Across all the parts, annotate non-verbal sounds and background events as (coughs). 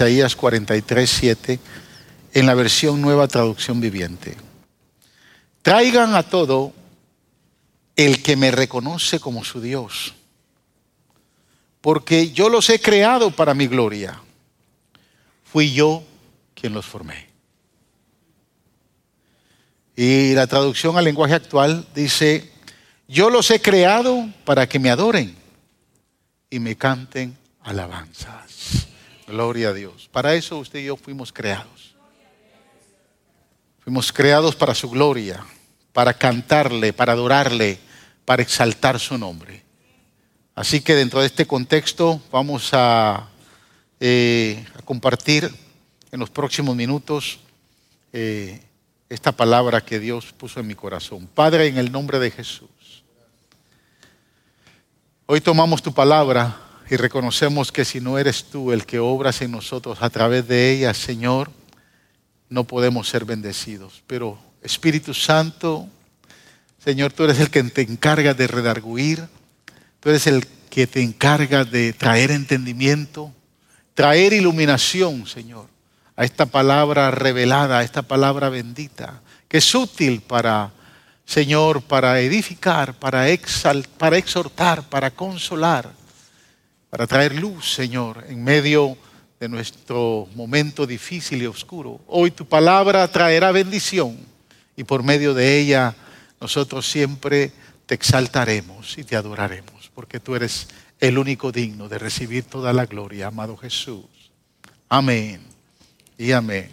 Isaías 43, 7, en la versión nueva traducción viviente. Traigan a todo el que me reconoce como su Dios, porque yo los he creado para mi gloria. Fui yo quien los formé. Y la traducción al lenguaje actual dice, yo los he creado para que me adoren y me canten alabanzas. Gloria a Dios. Para eso usted y yo fuimos creados. Fuimos creados para su gloria, para cantarle, para adorarle, para exaltar su nombre. Así que dentro de este contexto vamos a, eh, compartir en los próximos minutos eh, esta palabra que Dios puso en mi corazón. Padre, en el nombre de Jesús. Hoy tomamos tu palabra y reconocemos que si no eres tú el que obras en nosotros a través de ella, Señor, no podemos ser bendecidos. Pero Espíritu Santo, Señor, tú eres el que te encarga de redarguir, tú eres el que te encarga de traer entendimiento, traer iluminación, Señor a esta palabra revelada, a esta palabra bendita, que es útil para, Señor, para edificar, para, para exhortar, para consolar, para traer luz, Señor, en medio de nuestro momento difícil y oscuro. Hoy tu palabra traerá bendición y por medio de ella nosotros siempre te exaltaremos y te adoraremos, porque tú eres el único digno de recibir toda la gloria, amado Jesús. Amén y amén.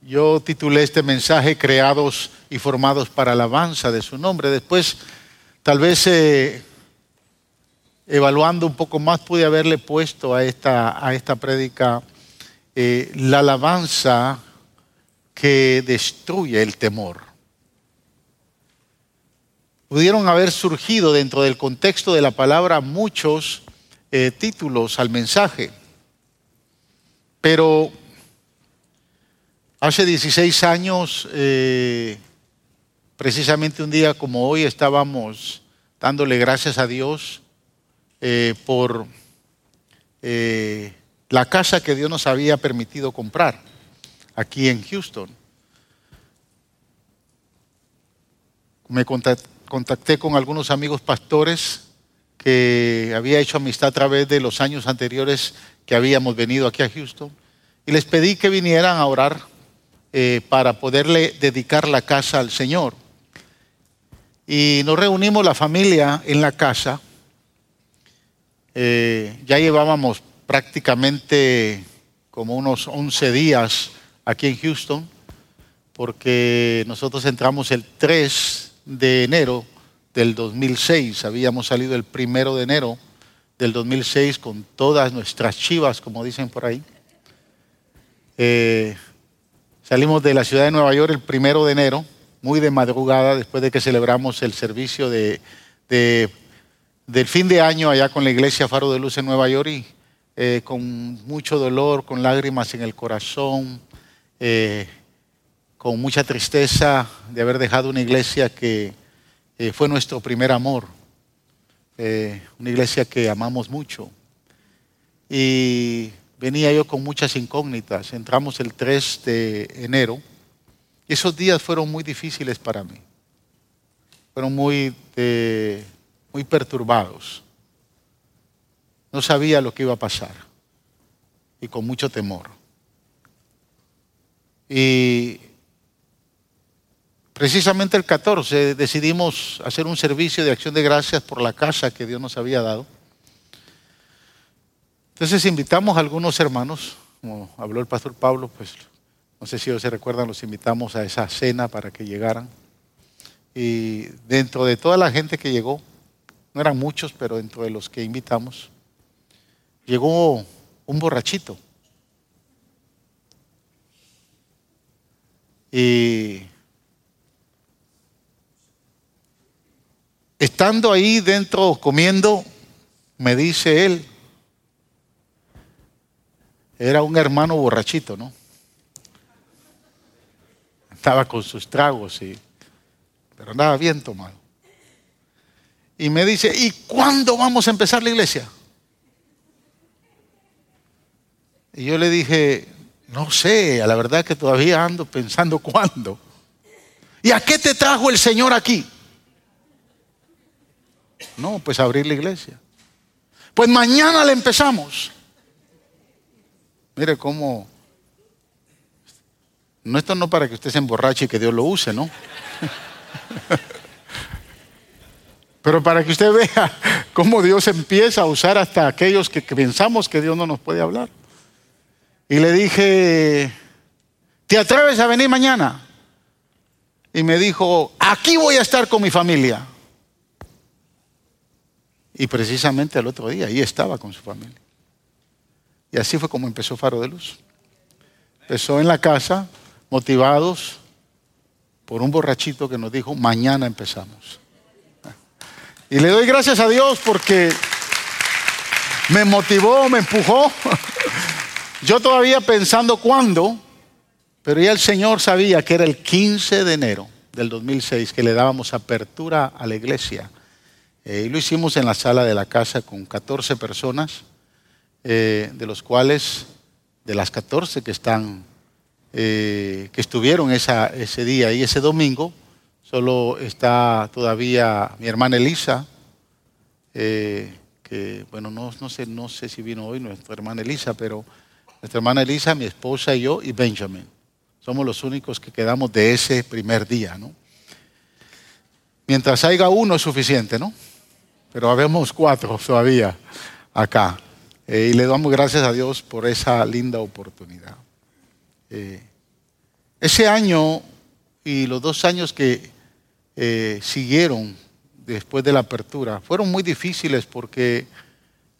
Yo titulé este mensaje Creados y formados para alabanza de su nombre. Después, tal vez eh, evaluando un poco más, pude haberle puesto a esta, a esta prédica eh, la alabanza que destruye el temor. Pudieron haber surgido dentro del contexto de la palabra muchos eh, títulos al mensaje. Pero hace 16 años, precisamente un día como hoy, estábamos dándole gracias a Dios eh, por la casa que Dios nos había permitido comprar aquí en Houston. Me contacté con algunos amigos pastores que había hecho amistad a través de los años anteriores que habíamos venido aquí a Houston. Y les pedí que vinieran a orar eh, para poderle dedicar la casa al Señor. Y nos reunimos la familia en la casa. Eh, ya llevábamos prácticamente como unos 11 días aquí en Houston, porque nosotros entramos el 3 de enero del 2006. Habíamos salido el primero de enero del 2006 con todas nuestras chivas, como dicen por ahí. Eh, salimos de la ciudad de Nueva York el primero de enero, muy de madrugada, después de que celebramos el servicio de, del fin de año allá con la iglesia Faro de Luz en Nueva York eh, con mucho dolor, con lágrimas en el corazón, eh, con mucha tristeza de haber dejado una iglesia que eh, fue nuestro primer amor, una iglesia que amamos mucho. Y venía yo con muchas incógnitas. Entramos el 3 de enero y esos días fueron muy difíciles para mí. Fueron muy, eh, muy perturbados. No sabía lo que iba a pasar y con mucho temor. Y Precisamente el 14 decidimos hacer un servicio de acción de gracias por la casa que Dios nos había dado. Entonces invitamos a algunos hermanos, como habló el pastor Pablo, pues no sé si ellos se recuerdan, los invitamos a esa cena para que llegaran. Y dentro de toda la gente que llegó, no eran muchos, pero dentro de los que invitamos, llegó un borrachito. Y Estando ahí dentro comiendo, me dice él, era un hermano borrachito, ¿no? Estaba con sus tragos, y, pero andaba bien tomado. Y me dice, ¿y cuándo vamos a empezar la iglesia? Y yo le dije, no sé, a la verdad que todavía ando pensando (laughs) cuándo. ¿Y a qué te trajo el Señor aquí? No, pues abrir la iglesia. Pues mañana le empezamos. Mire cómo no, esto no para que usted se emborrache y que Dios lo use, ¿no? Pero para que usted vea cómo Dios empieza a usar hasta aquellos que, pensamos que Dios no nos puede hablar. Y le dije, ¿te atreves a venir mañana? Y me dijo, aquí voy a estar con mi familia. Y precisamente al otro día, ahí estaba con su familia. Y así fue como empezó Faro de Luz. Empezó en la casa, motivados por un borrachito que nos dijo, mañana empezamos. Y le doy gracias a Dios porque me motivó, me empujó. Yo todavía pensando cuándo, pero ya el Señor sabía que era el 15 de enero del 2006 que le dábamos apertura a la iglesia. Eh, y lo hicimos en la sala de la casa con 14 personas, eh, de los cuales, de las 14 que están, eh, que estuvieron ese día y ese domingo, solo está todavía mi hermana Elisa, que bueno, no, no, sé, no sé si vino hoy nuestra hermana Elisa, pero nuestra hermana Elisa, mi esposa y yo y Benjamin. Somos los únicos que quedamos de ese primer día, ¿no? Mientras haya uno es suficiente, ¿no? Pero habemos cuatro todavía acá. Eh, y le damos gracias a Dios por esa linda oportunidad. Eh, ese año y los dos años que eh, siguieron después de la apertura fueron muy difíciles porque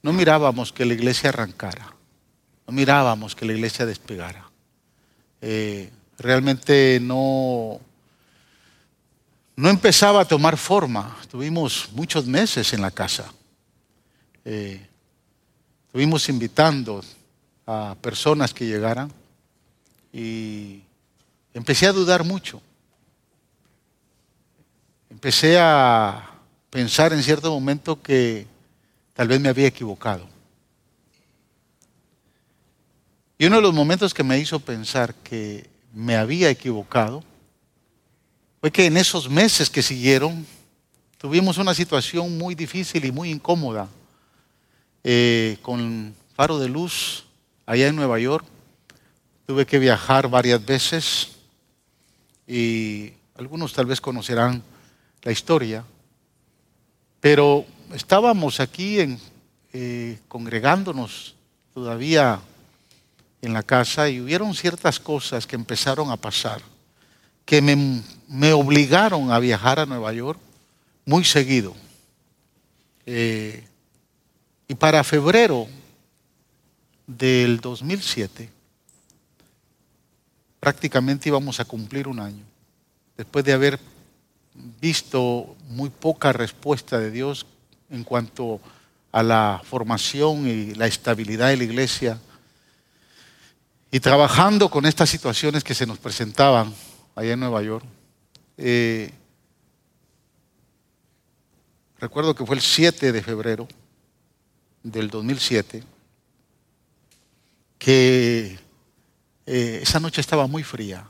no mirábamos que la iglesia arrancara. No mirábamos que la iglesia despegara. Eh, realmente no, no empezaba a tomar forma. Estuvimos muchos meses en la casa. Estuvimos invitando a personas que llegaran y empecé a dudar mucho. Empecé a pensar en cierto momento que tal vez me había equivocado. Y uno de los momentos que me hizo pensar que me había equivocado fue que en esos meses que siguieron tuvimos una situación muy difícil y muy incómoda eh, con faro de luz allá en Nueva York. Tuve que viajar varias veces y algunos tal vez conocerán la historia, pero estábamos aquí eh, congregándonos todavía en la casa y hubieron ciertas cosas que empezaron a pasar que me, obligaron a viajar a Nueva York muy seguido. Eh, y para febrero del 2007, prácticamente íbamos a cumplir un año, después de haber visto muy poca respuesta de Dios en cuanto a la formación y la estabilidad de la iglesia y trabajando con estas situaciones que se nos presentaban allá en Nueva York, eh, recuerdo que fue el 7 de febrero del 2007, que eh, esa noche estaba muy fría,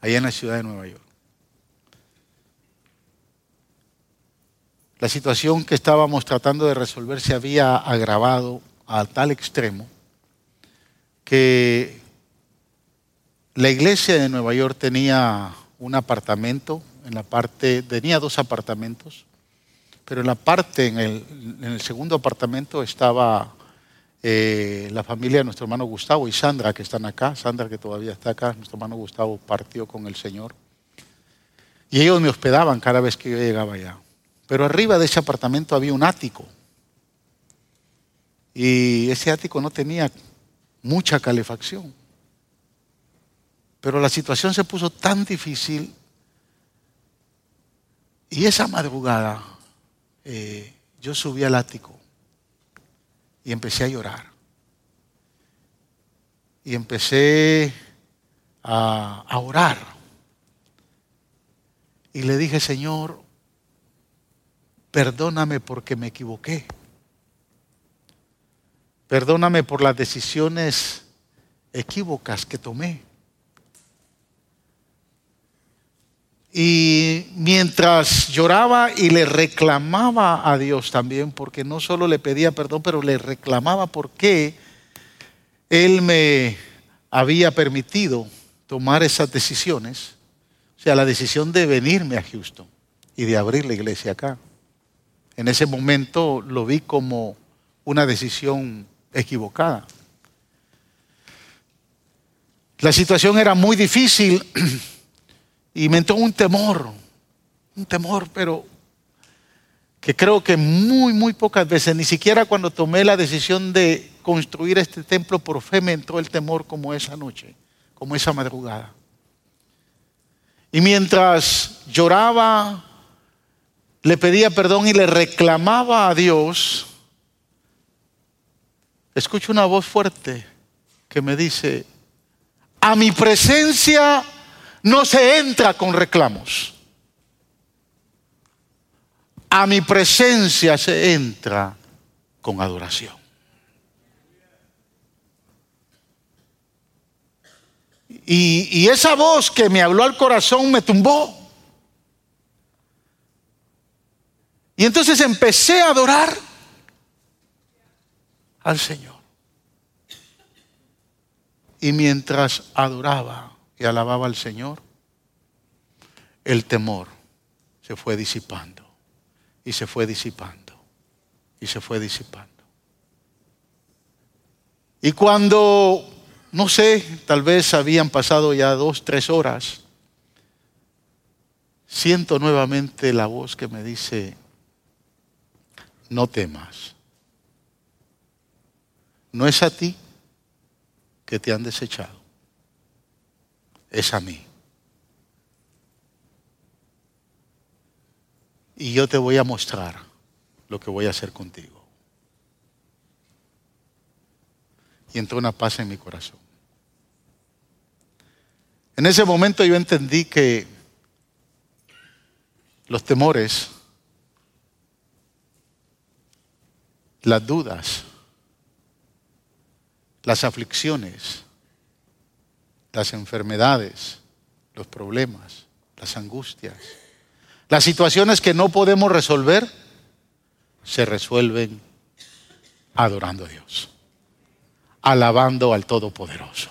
allá en la ciudad de Nueva York. La situación que estábamos tratando de resolver se había agravado a tal extremo que la iglesia de Nueva York tenía un apartamento, en la parte, tenía dos apartamentos, pero en la parte, en el, segundo apartamento estaba eh, la familia de nuestro hermano Gustavo y Sandra, que están acá, Sandra que todavía está acá, nuestro hermano Gustavo partió con el Señor. Y ellos me hospedaban cada vez que yo llegaba allá. Pero arriba de ese apartamento había un ático. Y ese ático no tenía mucha calefacción. Pero la situación se puso tan difícil y esa madrugada eh, yo subí al ático y empecé a llorar. Y empecé a, orar. Y le dije, Señor, perdóname porque me equivoqué. Perdóname por las decisiones equívocas que tomé. Y mientras lloraba y le reclamaba a Dios también, porque no solo le pedía perdón, pero le reclamaba por qué Él me había permitido tomar esas decisiones, o sea, la decisión de venirme a Houston y de abrir la iglesia acá. En ese momento lo vi como una decisión equivocada. La situación era muy difícil (clears throat) y me entró un temor, un temor, pero que creo que muy, muy pocas veces, ni siquiera cuando tomé la decisión de construir este templo por fe, me entró el temor como esa noche, como esa madrugada. Y mientras lloraba, le pedía perdón y le reclamaba a Dios, escucho una voz fuerte que me dice, a mi presencia no se entra con reclamos. A mi presencia se entra con adoración. Y, y, esa voz que me habló al corazón me tumbó. Y entonces empecé a adorar al Señor. Y mientras adoraba y alababa al Señor, el temor se fue disipando y se fue disipando y se fue disipando. Y cuando, no sé, tal vez habían pasado ya dos, tres horas, siento nuevamente la voz que me dice, no temas. No es a ti que te han desechado, es a mí. Y yo te voy a mostrar lo que voy a hacer contigo. Y entró una paz en mi corazón. En ese momento yo entendí que los temores, las dudas, las aflicciones, las enfermedades, los problemas, las angustias, las situaciones que no podemos resolver, se resuelven adorando a Dios, alabando al Todopoderoso.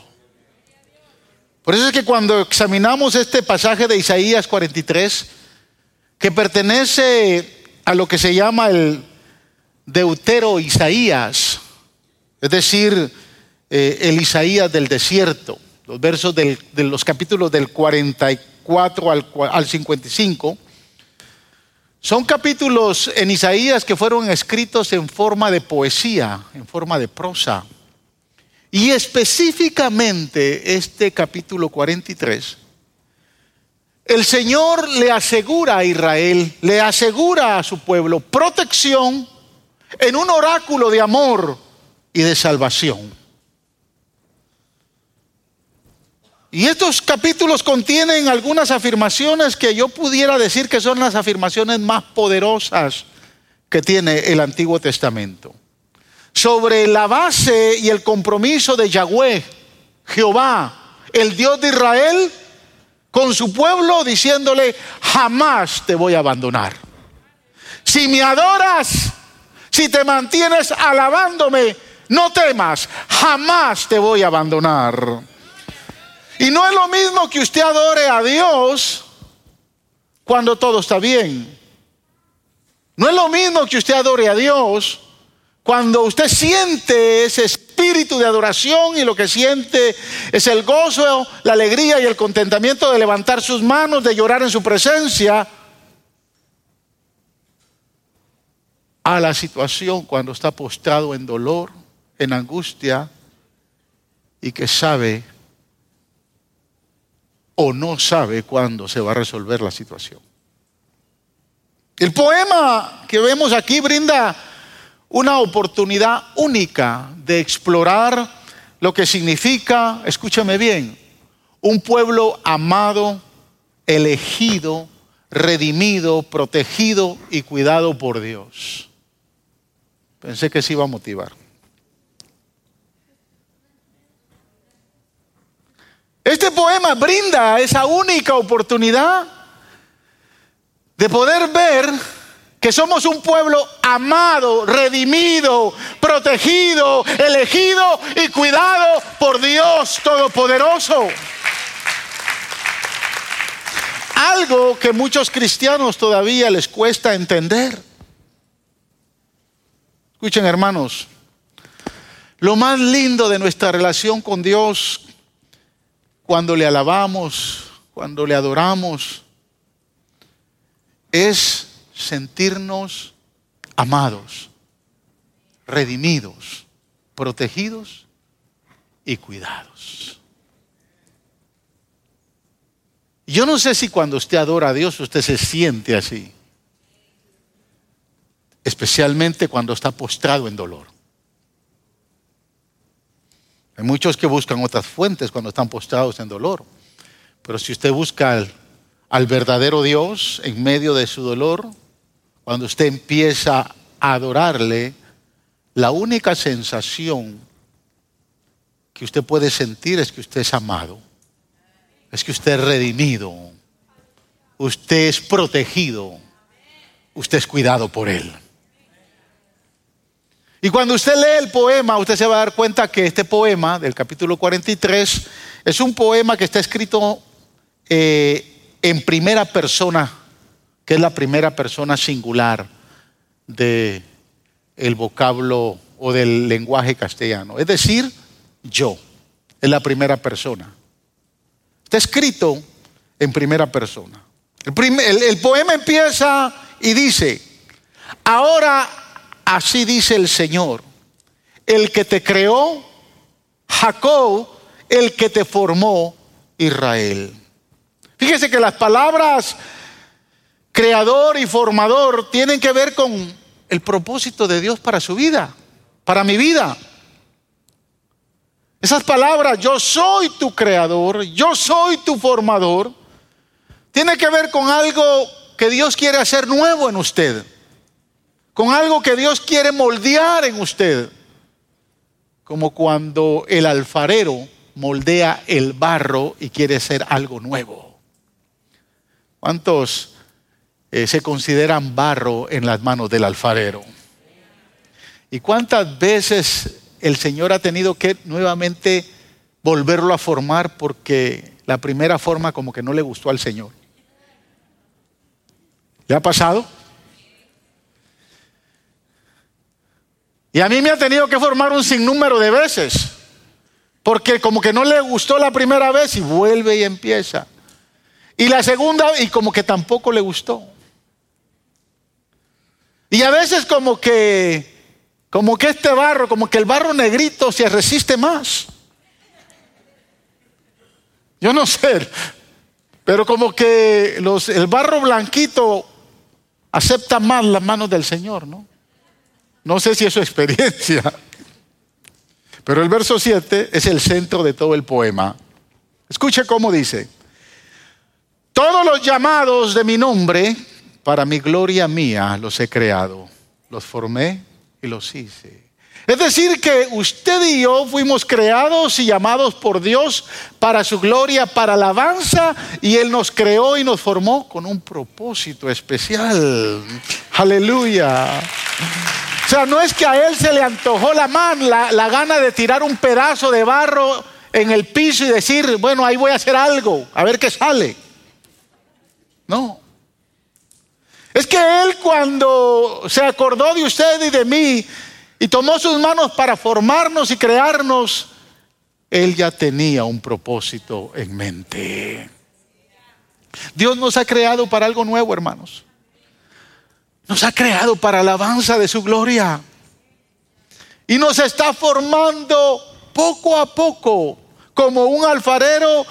Por eso es que cuando examinamos este pasaje de Isaías 43, que pertenece a lo que se llama el Deutero Isaías, es decir, eh, el Isaías del desierto, los versos de los capítulos del 44 al, al 55, son capítulos en Isaías que fueron escritos en forma de poesía, en forma de prosa. Y específicamente este capítulo 43, el Señor le asegura a Israel, le asegura a su pueblo protección en un oráculo de amor y de salvación. Y estos capítulos contienen algunas afirmaciones que yo pudiera decir que son las afirmaciones más poderosas que tiene el Antiguo Testamento. Sobre la base y el compromiso de Yahweh, Jehová, el Dios de Israel, con su pueblo diciéndole, jamás te voy a abandonar. Si me adoras, si te mantienes alabándome, no temas, jamás te voy a abandonar. Y no es lo mismo que usted adore a Dios cuando todo está bien. No es lo mismo que usted adore a Dios cuando usted siente ese espíritu de adoración y lo que siente es el gozo, la alegría y el contentamiento de levantar sus manos, de llorar en su presencia, a la situación cuando está postrado en dolor, en angustia y que sabe o no sabe cuándo se va a resolver la situación. El poema que vemos aquí brinda una oportunidad única de explorar lo que significa, escúchame bien, un pueblo amado, elegido, redimido, protegido y cuidado por Dios. Pensé que se iba a motivar. Este poema brinda esa única oportunidad de poder ver que somos un pueblo amado, redimido, protegido, elegido y cuidado por Dios Todopoderoso. Algo que muchos cristianos todavía les cuesta entender. Escuchen hermanos, lo más lindo de nuestra relación con Dios, cuando le alabamos, cuando le adoramos, es sentirnos amados, redimidos, protegidos y cuidados. Yo no sé si cuando usted adora a Dios usted se siente así, especialmente cuando está postrado en dolor. Hay muchos que buscan otras fuentes cuando están postrados en dolor, pero si usted busca al, al verdadero Dios en medio de su dolor, cuando usted empieza a adorarle, la única sensación que usted puede sentir es que usted es amado, es que usted es redimido, usted es protegido, usted es cuidado por Él. Y cuando usted lee el poema, usted se va a dar cuenta que este poema del capítulo 43 es un poema que está escrito eh, en primera persona que es la primera persona singular del el vocablo o del lenguaje castellano. Es decir, yo, es la primera persona. Está escrito en primera persona. El, el poema empieza y dice, ahora así dice el Señor, el que te creó, Jacob, el que te formó, Israel. Fíjese que las palabras creador y formador tienen que ver con el propósito de Dios para su vida, para mi vida. Esas palabras, yo soy tu creador, yo soy tu formador, tiene que ver con algo que Dios quiere hacer nuevo en usted, con algo que Dios quiere moldear en usted, como cuando el alfarero moldea el barro y quiere hacer algo nuevo. ¿Cuántos eh, se consideran barro en las manos del alfarero. ¿Y cuántas veces el Señor ha tenido que nuevamente volverlo a formar porque la primera forma como que no le gustó al Señor? ¿Le ha pasado? Y a mí me ha tenido que formar un sinnúmero de veces, porque como que no le gustó la primera vez y vuelve y empieza. Y la segunda y como que tampoco le gustó. Y a veces como que, como que este barro, como que el barro negrito se resiste más. Yo no sé, pero como que los, el barro blanquito acepta más las manos del Señor, ¿no? No sé si es su experiencia. Pero el verso 7 es el centro de todo el poema. Escuche cómo dice. Todos los llamados de mi nombre para mi gloria mía los he creado, los formé y los hice. Es decir, que usted y yo fuimos creados y llamados por Dios para su gloria, para alabanza, y Él nos creó y nos formó con un propósito especial. Aleluya. O sea, no es que a Él se le antojó la man, la, la gana de tirar un pedazo de barro en el piso y decir, bueno, ahí voy a hacer algo, a ver qué sale. No. Es que Él cuando se acordó de usted y de mí y tomó sus manos para formarnos y crearnos, Él ya tenía un propósito en mente. Dios nos ha creado para algo nuevo, hermanos. Nos ha creado para alabanza de su gloria. Y nos está formando poco a poco como un alfarero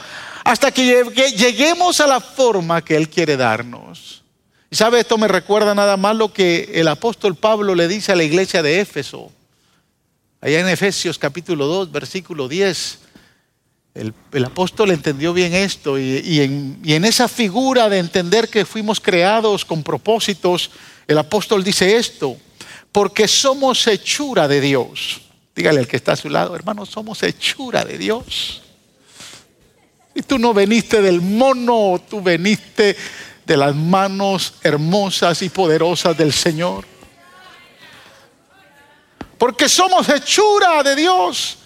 hasta que lleguemos a la forma que Él quiere darnos. Y sabe, esto me recuerda nada más lo que el apóstol Pablo le dice a la iglesia de Éfeso. Allá en Efesios capítulo 2, versículo 10. El, apóstol entendió bien esto y, en, esa figura de entender que fuimos creados con propósitos, el apóstol dice esto, porque somos hechura de Dios. Dígale al que está a su lado, hermano, somos hechura de Dios. Y tú no veniste del mono, tú veniste de las manos hermosas y poderosas del Señor. Porque somos hechura de Dios,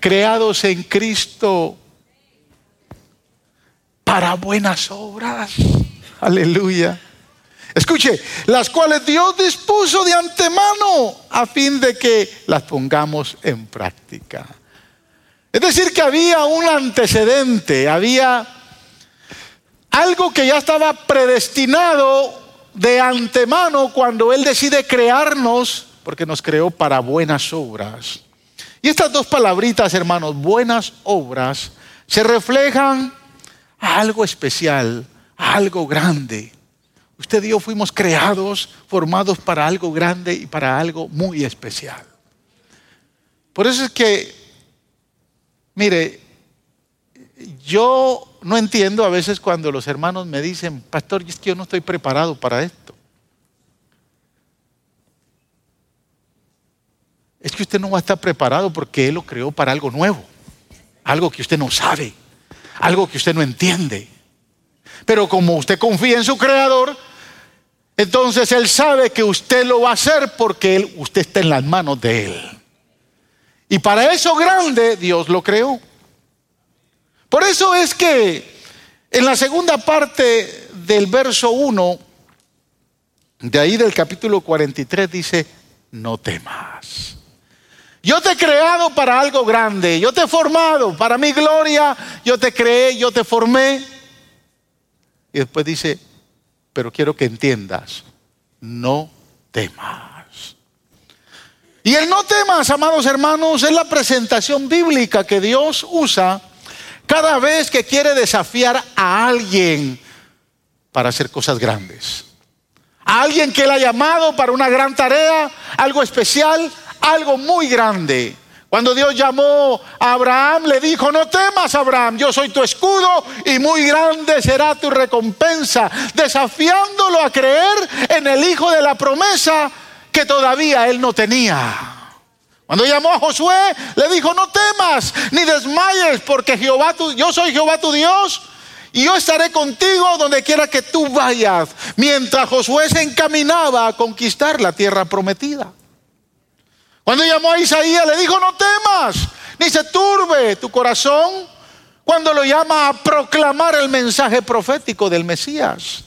creados en Cristo para buenas obras. Aleluya. Escuche, las cuales Dios dispuso de antemano a fin de que las pongamos en práctica. Es decir, que había un antecedente, había algo que ya estaba predestinado de antemano cuando Él decide crearnos, porque nos creó para buenas obras. Y estas dos palabritas, hermanos, buenas obras, se reflejan a algo especial, a algo grande. Usted y yo fuimos creados, formados para algo grande y para algo muy especial. Por eso es que, mire, yo no entiendo a veces cuando los hermanos me dicen, pastor, es que yo no estoy preparado para esto. Es que usted no va a estar preparado porque Él lo creó para algo nuevo, algo que usted no sabe, algo que usted no entiende. Pero como usted confía en su creador, entonces Él sabe que usted lo va a hacer porque usted está en las manos de Él. Y para eso grande Dios lo creó. Por eso es que en la segunda parte del verso 1, de ahí del capítulo 43, dice, no temas. Yo te he creado para algo grande, yo te he formado para mi gloria, yo te creé, yo te formé. Y después dice, pero quiero que entiendas, no temas. Y el no temas, amados hermanos, es la presentación bíblica que Dios usa cada vez que quiere desafiar a alguien para hacer cosas grandes. A alguien que él ha llamado para una gran tarea, algo especial, algo muy grande. Cuando Dios llamó a Abraham, le dijo, no temas, Abraham, yo soy tu escudo y muy grande será tu recompensa, desafiándolo a creer en el Hijo de la promesa que todavía él no tenía. Cuando llamó a Josué, le dijo, no temas ni desmayes, porque Jehová tu, yo soy Jehová tu Dios. Y yo estaré contigo donde quiera que tú vayas. Mientras Josué se encaminaba a conquistar la tierra prometida. Cuando llamó a Isaías, le dijo, no temas, ni se turbe tu corazón. Cuando lo llama a proclamar el mensaje profético del Mesías.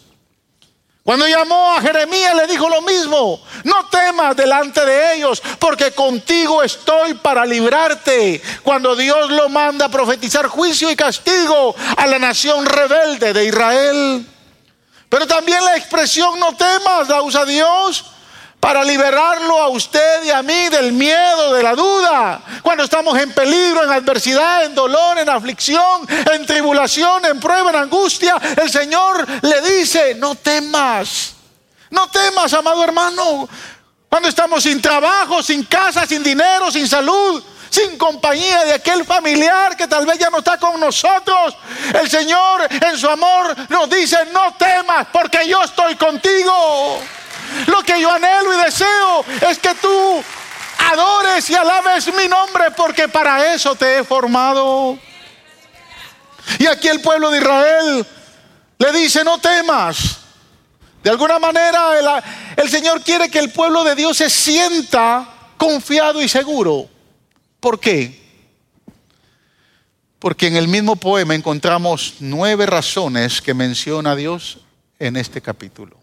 Cuando llamó a Jeremías le dijo lo mismo, no temas delante de ellos, porque contigo estoy para librarte. Cuando Dios lo manda a profetizar juicio y castigo a la nación rebelde de Israel. Pero también la expresión no temas la usa Dios para liberarlo a usted y a mí del miedo, de la duda. Cuando estamos en peligro, en adversidad, en dolor, en aflicción, en tribulación, en prueba, en angustia, el Señor le dice, no temas, no temas, amado hermano. Cuando estamos sin trabajo, sin casa, sin dinero, sin salud, sin compañía de aquel familiar que tal vez ya no está con nosotros. El Señor en su amor nos dice, no temas porque yo estoy contigo. Lo que yo anhelo y deseo es que tú adores y alabes mi nombre porque para eso te he formado. Y aquí el pueblo de Israel le dice, no temas. De alguna manera el, el, Señor quiere que el pueblo de Dios se sienta confiado y seguro. ¿Por qué? Porque en el mismo poema encontramos nueve razones que menciona Dios en este capítulo.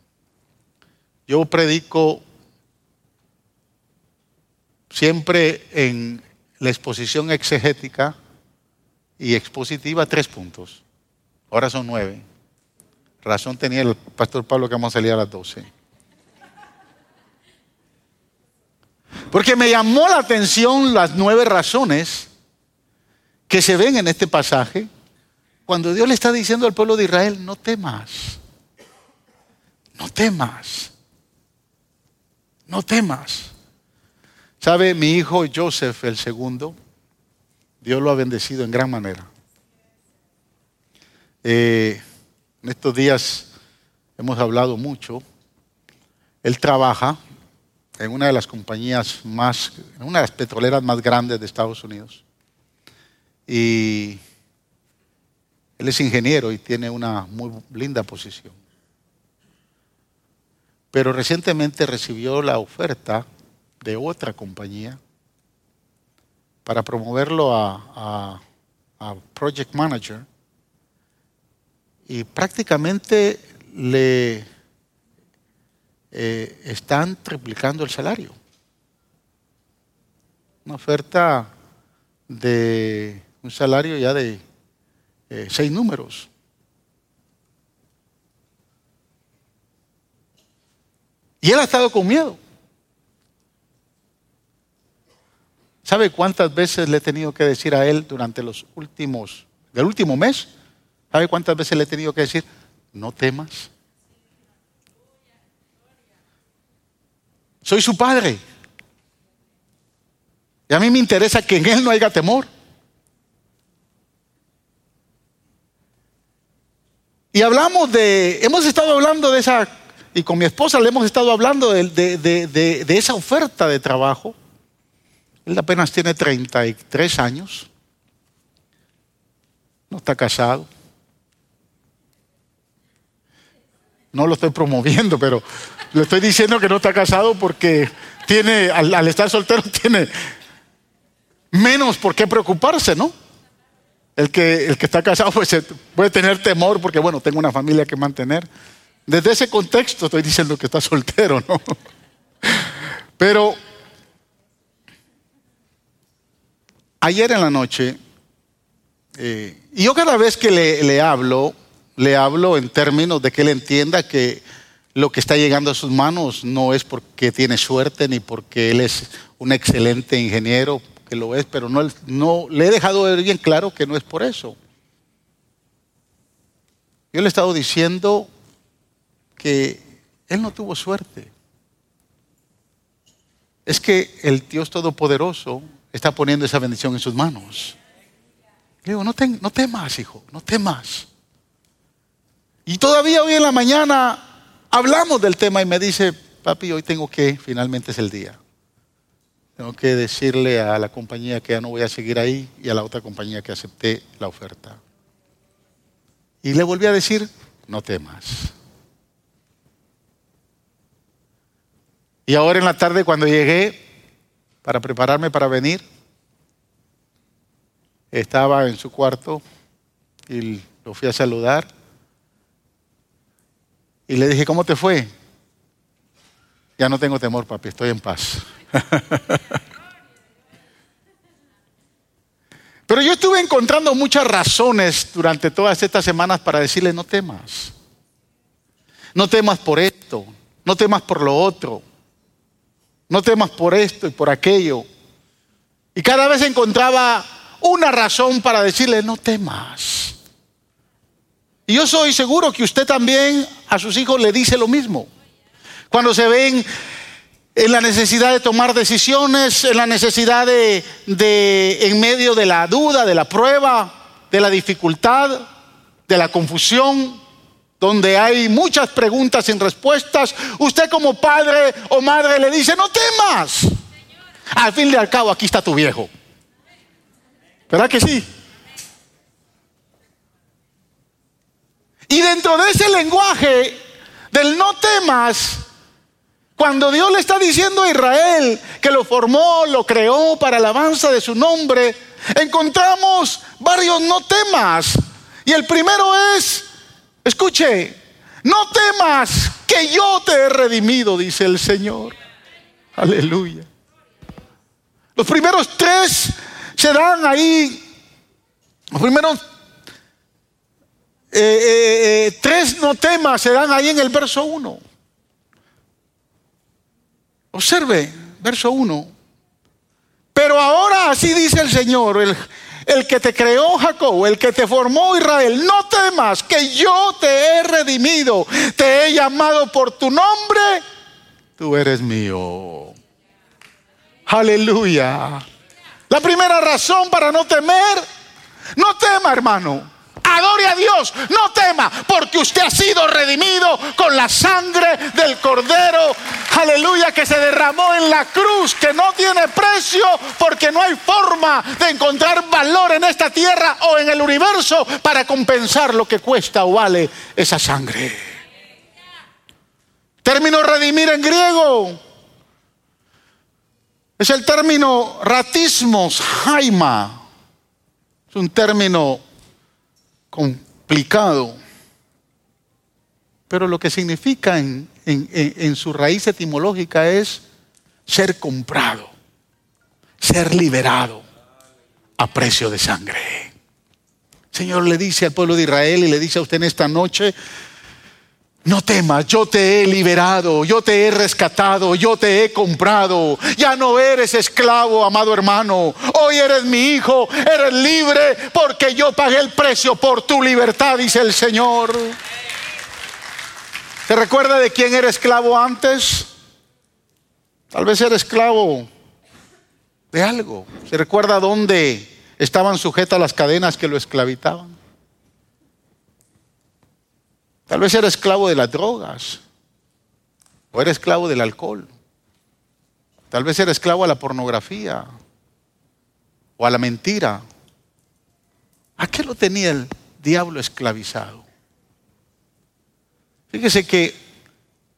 Yo predico siempre en la exposición exegética y expositiva tres puntos. Ahora son nueve. Razón tenía el pastor Pablo que vamos a salir a las doce. Porque me llamó la atención las nueve razones que se ven en este pasaje cuando Dios le está diciendo al pueblo de Israel, no temas, no temas. No temas. ¿Sabe? Mi hijo Joseph, el segundo, Dios lo ha bendecido en gran manera. Eh, en estos días hemos hablado mucho. Él trabaja en una de las compañías más, en una de las petroleras más grandes de Estados Unidos. Y Él es ingeniero y tiene una muy linda posición. Pero recientemente recibió la oferta de otra compañía para promoverlo a, Project Manager y prácticamente le eh, están triplicando el salario. Una oferta de un salario ya de eh, seis números. Y él ha estado con miedo. ¿Sabe cuántas veces le he tenido que decir a él durante los últimos, del último mes? ¿Sabe cuántas veces le he tenido que decir, no temas? Soy su padre. Y a mí me interesa que en él no haya temor. Y hablamos de, hemos estado hablando de esa, y con mi esposa le hemos estado hablando de, esa oferta de trabajo. Él apenas tiene 33 años, no está casado. No lo estoy promoviendo, pero le estoy diciendo que no está casado porque tiene, al estar soltero, tiene menos por qué preocuparse, ¿no? El que, el que está casado pues, puede tener temor porque, bueno, tengo una familia que mantener. Desde ese contexto estoy diciendo que está soltero, ¿no? Pero ayer en la noche, eh, y yo cada vez que le, le hablo, le hablo en términos de que él entienda que lo que está llegando a sus manos no es porque tiene suerte ni porque él es un excelente ingeniero, que lo es, pero no, no le he dejado bien claro que no es por eso. Yo le he estado diciendo que él no tuvo suerte. Es que el Dios Todopoderoso está poniendo esa bendición en sus manos. Le digo, no, no temas, hijo, no temas. Y todavía hoy en la mañana hablamos del tema y me dice, papi, hoy tengo que, finalmente es el día. Tengo que decirle a la compañía que ya no voy a seguir ahí y a la otra compañía que acepté la oferta. Y le volví a decir, no temas. Y ahora en la tarde cuando llegué para prepararme para venir, estaba en su cuarto y lo fui a saludar. Y le dije, ¿cómo te fue? Ya no tengo temor, papi, estoy en paz. (laughs) Pero yo estuve encontrando muchas razones durante todas estas semanas para decirle, no temas. No temas por esto, no temas por lo otro, no temas por esto y por aquello. Y cada vez encontraba una razón para decirle, no temas. Y yo soy seguro que usted también a sus hijos le dice lo mismo. Cuando se ven en la necesidad de tomar decisiones, en la necesidad de, en medio de la duda, de la prueba, de la dificultad, de la confusión, donde hay muchas preguntas sin respuestas, usted como padre o madre le dice, no temas. Al fin y al cabo, aquí está tu viejo. ¿Verdad que sí? Y dentro de ese lenguaje del no temas, cuando Dios le está diciendo a Israel que lo formó, lo creó para alabanza de su nombre, encontramos varios no temas. Y el primero es, escuche, no temas que yo te he redimido, dice el Señor. Aleluya. Los primeros tres se dan ahí, los primeros eh, eh, eh, tres no temas se dan ahí en el verso 1. Observe, verso 1. Pero ahora así dice el Señor, el, el que te creó Jacob, el que te formó Israel, no temas que yo te he redimido, te he llamado por tu nombre, tú eres mío. Aleluya. La primera razón para no temer, no tema hermano, adore a Dios, no tema, porque usted ha sido redimido con la sangre del Cordero, aleluya, que se derramó en la cruz, que no tiene precio, porque no hay forma de encontrar valor en esta tierra o en el universo para compensar lo que cuesta o vale esa sangre. Término redimir en griego es el término ratismos, jaima. Es un término complicado. Pero lo que significa en, su raíz etimológica es ser comprado, ser liberado a precio de sangre. Señor le dice al pueblo de Israel y le dice a usted en esta noche, no temas, yo te he liberado, yo te he rescatado, yo te he comprado. Ya no eres esclavo, amado hermano. Hoy eres mi hijo, eres libre porque yo pagué el precio por tu libertad, dice el Señor. ¿Se recuerda de quién era esclavo antes? Tal vez era esclavo de algo. ¿Se recuerda dónde estaban sujetas las cadenas que lo esclavitaban? Tal vez era esclavo de las drogas, o era esclavo del alcohol, tal vez era esclavo a la pornografía, o a la mentira. ¿A qué lo tenía el diablo esclavizado? Fíjese que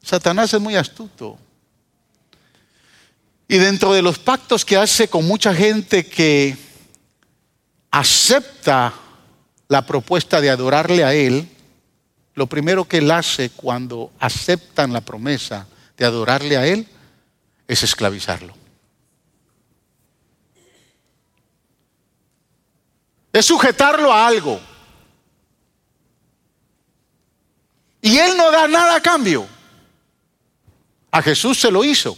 Satanás es muy astuto. Y dentro de los pactos que hace con mucha gente que acepta la propuesta de adorarle a él, lo primero que él hace cuando aceptan la promesa de adorarle a él es esclavizarlo. Es sujetarlo a algo. Y él no da nada a cambio. A Jesús se lo hizo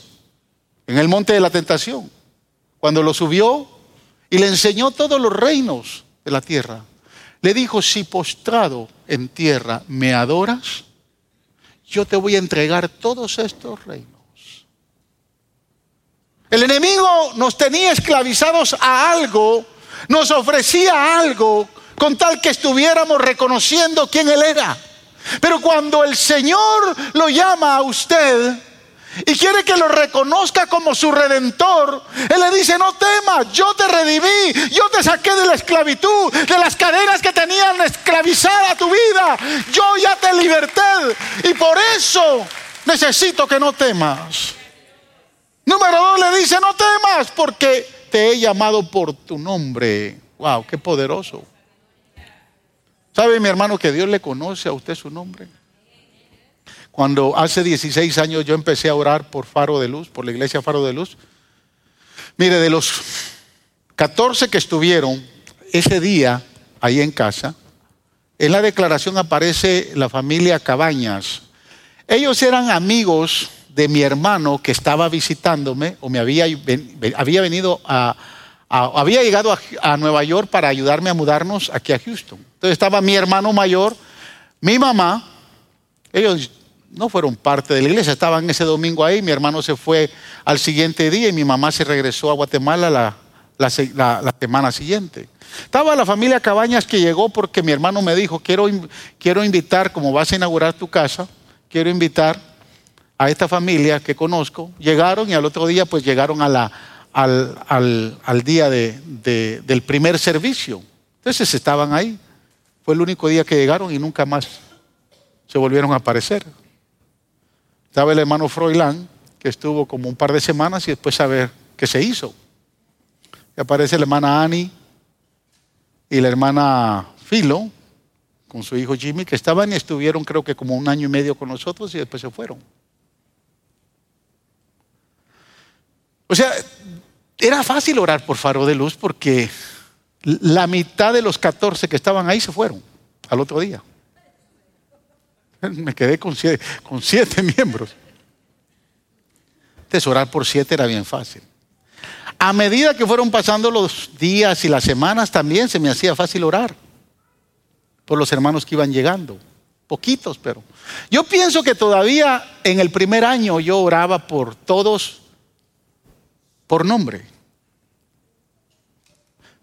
en el monte de la tentación, cuando lo subió y le enseñó todos los reinos de la tierra. Le dijo, si postrado en tierra me adoras, yo te voy a entregar todos estos reinos. El enemigo nos tenía esclavizados a algo, nos ofrecía algo con tal que estuviéramos reconociendo quién Él era. Pero cuando el Señor lo llama a usted, y quiere que lo reconozca como su redentor, Él le dice, no temas, yo te redimí, yo te saqué de la esclavitud, de las cadenas que tenían esclavizada tu vida, yo ya te liberté y por eso necesito que no temas. Número dos le dice, no temas porque te he llamado por tu nombre. Wow, qué poderoso. ¿Sabe mi hermano que Dios le conoce a usted su nombre? Cuando hace 16 años yo empecé a orar por Faro de Luz, por la iglesia Faro de Luz. Mire, de los 14 que estuvieron ese día ahí en casa, en la declaración aparece la familia Cabañas. Ellos eran amigos de mi hermano que estaba visitándome o me había, venido a, había llegado a, Nueva York para ayudarme a mudarnos aquí a Houston. Entonces estaba mi hermano mayor, mi mamá, ellos no fueron parte de la iglesia, estaban ese domingo ahí, mi hermano se fue al siguiente día y mi mamá se regresó a Guatemala la, semana siguiente. Estaba la familia Cabañas que llegó porque mi hermano me dijo, quiero, quiero invitar, como vas a inaugurar tu casa, quiero invitar a esta familia que conozco. Llegaron y al otro día pues llegaron a la, al, día de, del primer servicio. Entonces estaban ahí. Fue el único día que llegaron y nunca más se volvieron a aparecer. Estaba el hermano Froilán, que estuvo como un par de semanas y después a ver qué se hizo. Y aparece la hermana Annie y la hermana Filo con su hijo Jimmy, que estaban y estuvieron creo que como un año y medio con nosotros y después se fueron. O sea, era fácil orar por Faro de Luz porque la mitad de los 14 que estaban ahí se fueron al otro día. (laughs) Me quedé con siete, con siete (laughs) miembros. Entonces orar por siete era bien fácil. A medida que fueron pasando los días y las semanas, también se me hacía fácil orar por los hermanos que iban llegando. Poquitos, pero. Yo pienso que todavía en el primer año yo oraba por todos por nombre.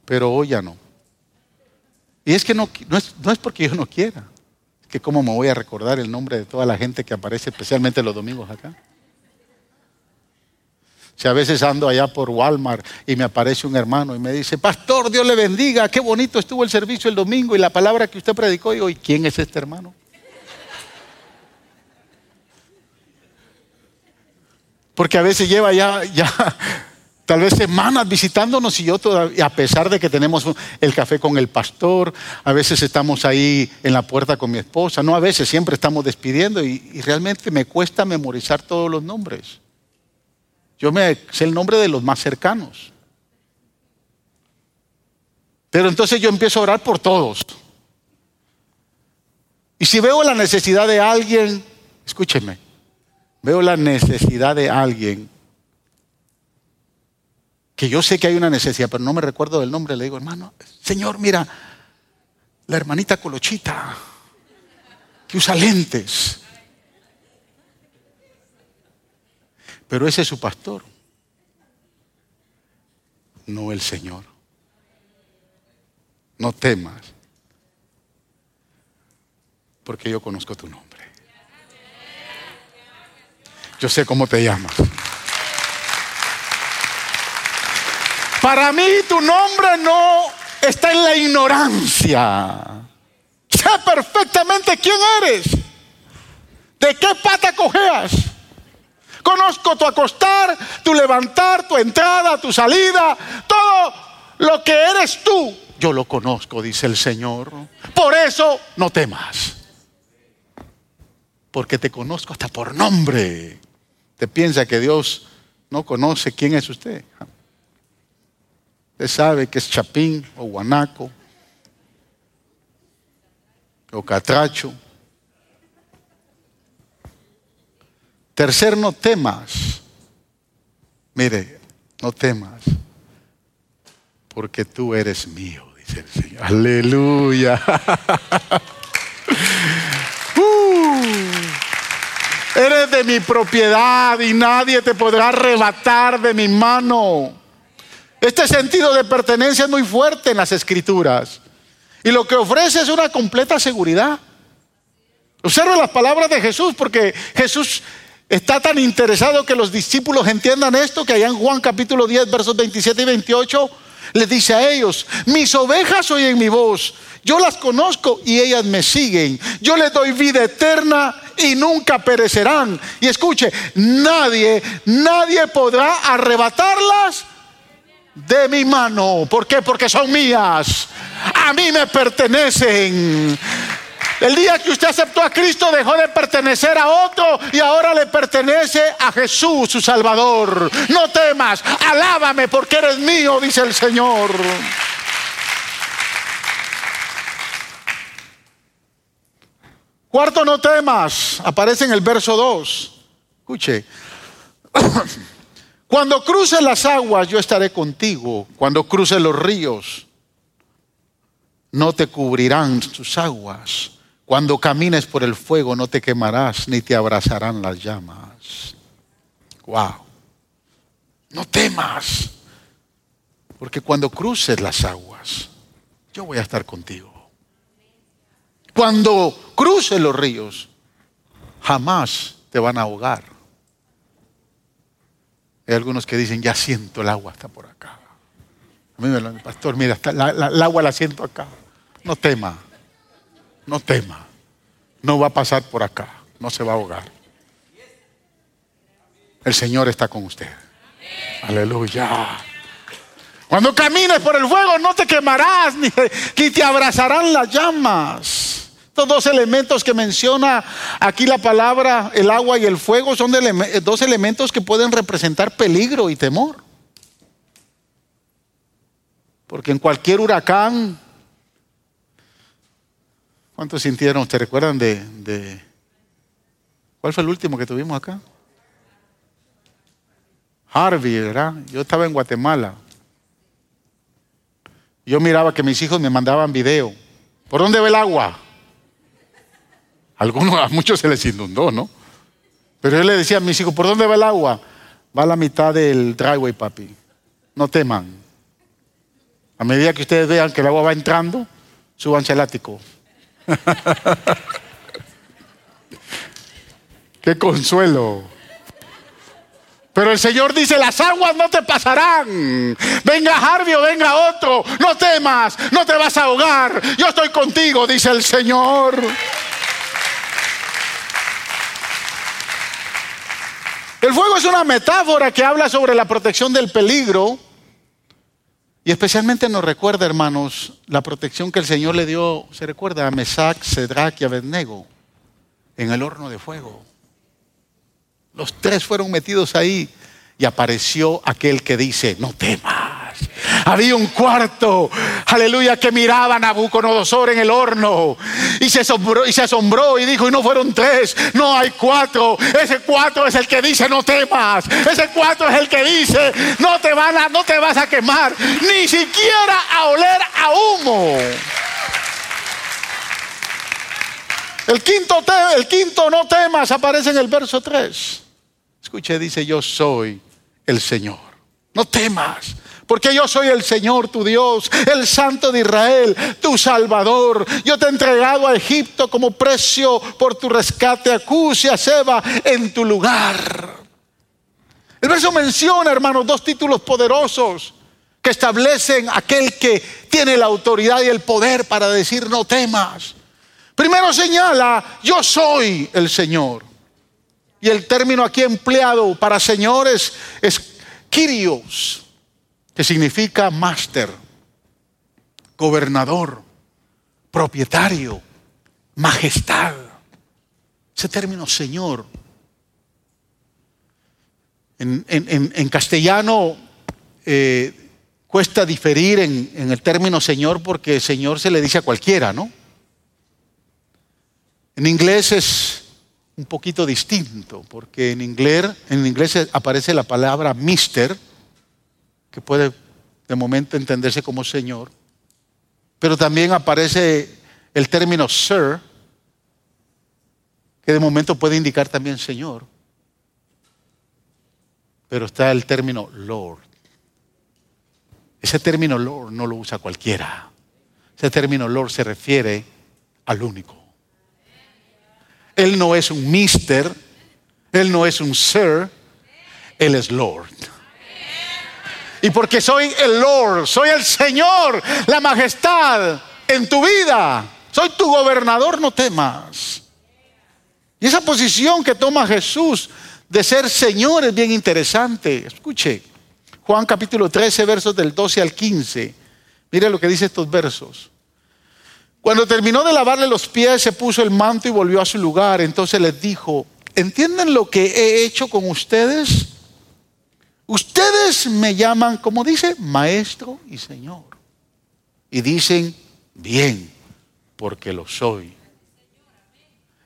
Pero hoy ya no. Y es que no, es, no es porque yo no quiera, que cómo me voy a recordar el nombre de toda la gente que aparece, especialmente los domingos acá. Si a veces ando allá por Walmart y me aparece un hermano y me dice, pastor, Dios le bendiga, qué bonito estuvo el servicio el domingo y la palabra que usted predicó, y digo, ¿y quién es este hermano? Porque a veces lleva ya, ya tal vez semanas visitándonos y yo todavía, a pesar de que tenemos el café con el pastor, a veces estamos ahí en la puerta con mi esposa, no a veces, siempre estamos despidiendo y, realmente me cuesta memorizar todos los nombres. Yo me sé el nombre de los más cercanos. Pero entonces yo empiezo a orar por todos. Y si veo la necesidad de alguien, escúcheme, veo la necesidad de alguien, que yo sé que hay una necesidad, pero no me recuerdo del nombre, le digo, hermano, Señor, mira, la hermanita Colochita, que usa lentes. Pero ese es su pastor, no el Señor. No temas, porque yo conozco tu nombre. Yo sé cómo te llamas. Para mí tu nombre no está en la ignorancia. Sé perfectamente quién eres. ¿De qué pata cojeas? Conozco tu acostar, tu levantar, tu entrada, tu salida, todo lo que eres tú. Yo lo conozco, dice el Señor. Por eso no temas. Porque te conozco hasta por nombre. ¿Te piensa que Dios no conoce quién es usted? Usted sabe que es Chapín o Guanaco o Catracho Tercer, no temas. Mire, no temas, porque tú eres mío, dice el Señor. Aleluya. (laughs) Uh. eres de mi propiedad y nadie te podrá arrebatar de mi mano. Este sentido de pertenencia es muy fuerte en las escrituras. Y lo que ofrece es una completa seguridad. Observa las palabras de Jesús, porque Jesús Está tan interesado que los discípulos entiendan esto que allá en Juan capítulo 10, versos 27 y 28, les dice a ellos, mis ovejas oyen mi voz, yo las conozco y ellas me siguen, yo les doy vida eterna y nunca perecerán. Y escuche, nadie, nadie podrá arrebatarlas de mi mano. ¿Por qué? Porque son mías. A mí me pertenecen. El día que usted aceptó a Cristo dejó de pertenecer a otro y ahora le pertenece a Jesús, su Salvador. No temas, alábame porque eres mío, dice el Señor. Cuarto, no temas, aparece en el verso 2. Escuche, (coughs) cuando cruces las aguas yo estaré contigo, cuando cruces los ríos no te cubrirán sus aguas. Cuando camines por el fuego no te quemarás ni te abrazarán las llamas. Wow. No temas. Porque cuando cruces las aguas, yo voy a estar contigo. Cuando cruces los ríos, jamás te van a ahogar. Hay algunos que dicen, ya siento el agua hasta por acá. A mí me lo pastor, mira, el agua la siento acá. No tema no tema, no va a pasar por acá, no se va a ahogar. El Señor está con usted. Aleluya. Cuando camines por el fuego no te quemarás ni, te abrazarán las llamas. Estos dos elementos que menciona aquí la palabra, el agua y el fuego, son dos elementos que pueden representar peligro y temor. Porque en cualquier huracán ¿Cuántos sintieron? ¿Te recuerdan de, ¿Cuál fue el último que tuvimos acá? Harvey, ¿verdad? Yo estaba en Guatemala. Yo miraba que mis hijos me mandaban video. ¿Por dónde va el agua? Algunos, a muchos se les inundó, ¿no? Pero yo le decía a mis hijos, ¿por dónde va el agua? Va a la mitad del driveway, papi. No teman. A medida que ustedes vean que el agua va entrando, Súbanse al ático. (laughs) Qué consuelo. Pero el Señor dice, las aguas no te pasarán. Venga Harvey o venga otro. No temas, no te vas a ahogar. Yo estoy contigo, dice el Señor. El fuego es una metáfora que habla sobre la protección del peligro. Y especialmente nos recuerda, hermanos, la protección que el Señor le dio, se recuerda a Mesac, Cedrac y Abednego en el horno de fuego. Los tres fueron metidos ahí y apareció aquel que dice, no temas. Había un cuarto, aleluya, que miraba a Nabucodonosor en el horno y se, asombró, y dijo, y no fueron tres, no hay cuatro. Ese cuatro es el que dice, no temas. Ese cuatro es el que dice, no te vas a quemar, ni siquiera a oler a humo. El quinto, el quinto no temas aparece en el verso 3. Escuche, dice, yo soy el Señor. No temas, porque yo soy el Señor tu Dios, el Santo de Israel, tu Salvador. Yo te he entregado a Egipto como precio por tu rescate a Cus y a Seba en tu lugar. El verso menciona, hermanos, dos títulos poderosos que establecen aquel que tiene la autoridad y el poder para decir no temas. Primero señala, yo soy el Señor. Y el término aquí empleado para señores es Kyrios, que significa máster, gobernador, propietario, majestad. Ese término señor. En, castellano eh, cuesta diferir en, en el término señor porque señor se le dice a cualquiera, ¿no? En inglés es un poquito distinto, porque en inglés, en inglés aparece la palabra mister, que puede de momento entenderse como señor, pero también aparece el término sir, que de momento puede indicar también señor, pero está el término lord. Ese término lord no lo usa cualquiera. Ese término lord se refiere al único él no es un mister, Él no es un sir, Él es Lord. Y porque soy el Lord, soy el Señor, la majestad en tu vida, soy tu gobernador, no temas. Y esa posición que toma Jesús de ser Señor es bien interesante. Escuche, Juan capítulo 13, versos del 12 al 15. Mire lo que dice estos versos. Cuando terminó de lavarle los pies, se puso el manto y volvió a su lugar. Entonces les dijo, ¿entienden lo que he hecho con ustedes? Ustedes me llaman, como dice, maestro y señor. Y dicen, bien, porque lo soy.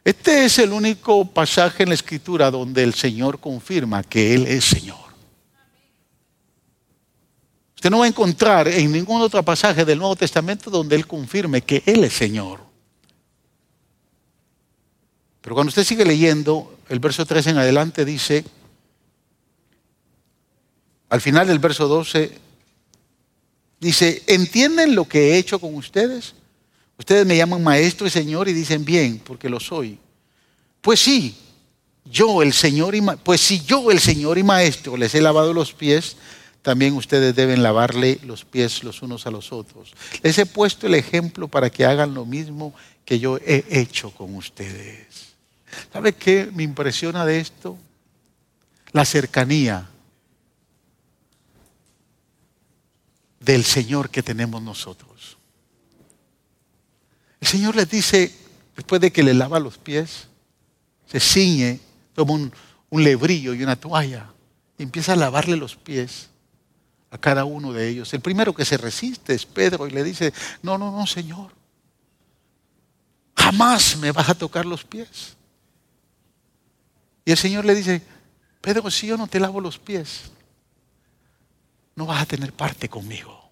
Este es el único pasaje en la escritura donde el Señor confirma que Él es Señor. Usted no va a encontrar en ningún otro pasaje del Nuevo Testamento donde Él confirme que Él es Señor. Pero cuando usted sigue leyendo, el verso 3 en adelante dice, al final del verso 12, dice, ¿entienden lo que he hecho con ustedes? Ustedes me llaman maestro y señor y dicen bien, porque lo soy. Pues sí, yo el Señor y pues si yo el Señor y maestro les he lavado los pies, también ustedes deben lavarle los pies los unos a los otros. Les he puesto el ejemplo para que hagan lo mismo que yo he hecho con ustedes. ¿Sabe qué me impresiona de esto? La cercanía del Señor que tenemos nosotros. El Señor les dice, después de que le lava los pies, se ciñe, toma un, un lebrillo y una toalla y empieza a lavarle los pies a cada uno de ellos. El primero que se resiste es Pedro y le dice, no, no, no, Señor, jamás me vas a tocar los pies. Y el Señor le dice, Pedro, si yo no te lavo los pies, no vas a tener parte conmigo.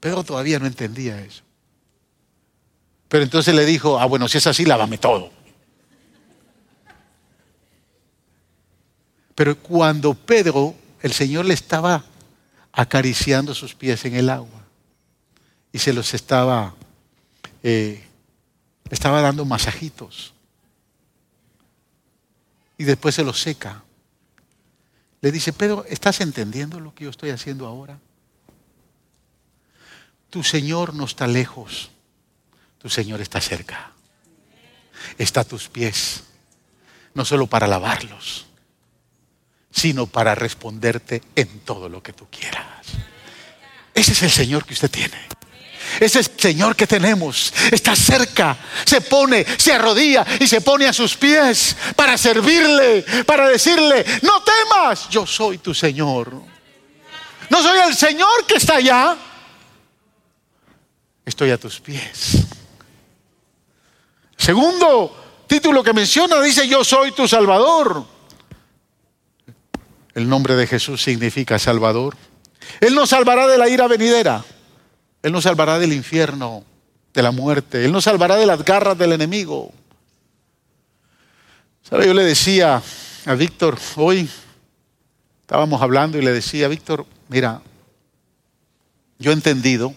Pedro todavía no entendía eso. Pero entonces le dijo, ah, bueno, si es así, lávame todo. Pero cuando Pedro, el Señor le estaba acariciando sus pies en el agua y se los estaba eh, estaba dando masajitos. Y después se lo seca. Le dice, Pedro, ¿estás entendiendo lo que yo estoy haciendo ahora? Tu Señor no está lejos, tu Señor está cerca. Está a tus pies, no solo para lavarlos, sino para responderte en todo lo que tú quieras. Ese es el Señor que usted tiene. Ese Señor que tenemos. Está cerca. Se pone, se arrodilla y se pone a sus pies para servirle, para decirle, no temas, yo soy tu Señor. No soy el Señor que está allá. Estoy a tus pies. Segundo título que menciona dice, yo soy tu Salvador. El nombre de Jesús significa Salvador. Él nos salvará de la ira venidera. Él nos salvará del infierno, de la muerte. Él nos salvará de las garras del enemigo. ¿Sabe? Yo le decía a Víctor, hoy estábamos hablando y le decía, Víctor, mira, yo he entendido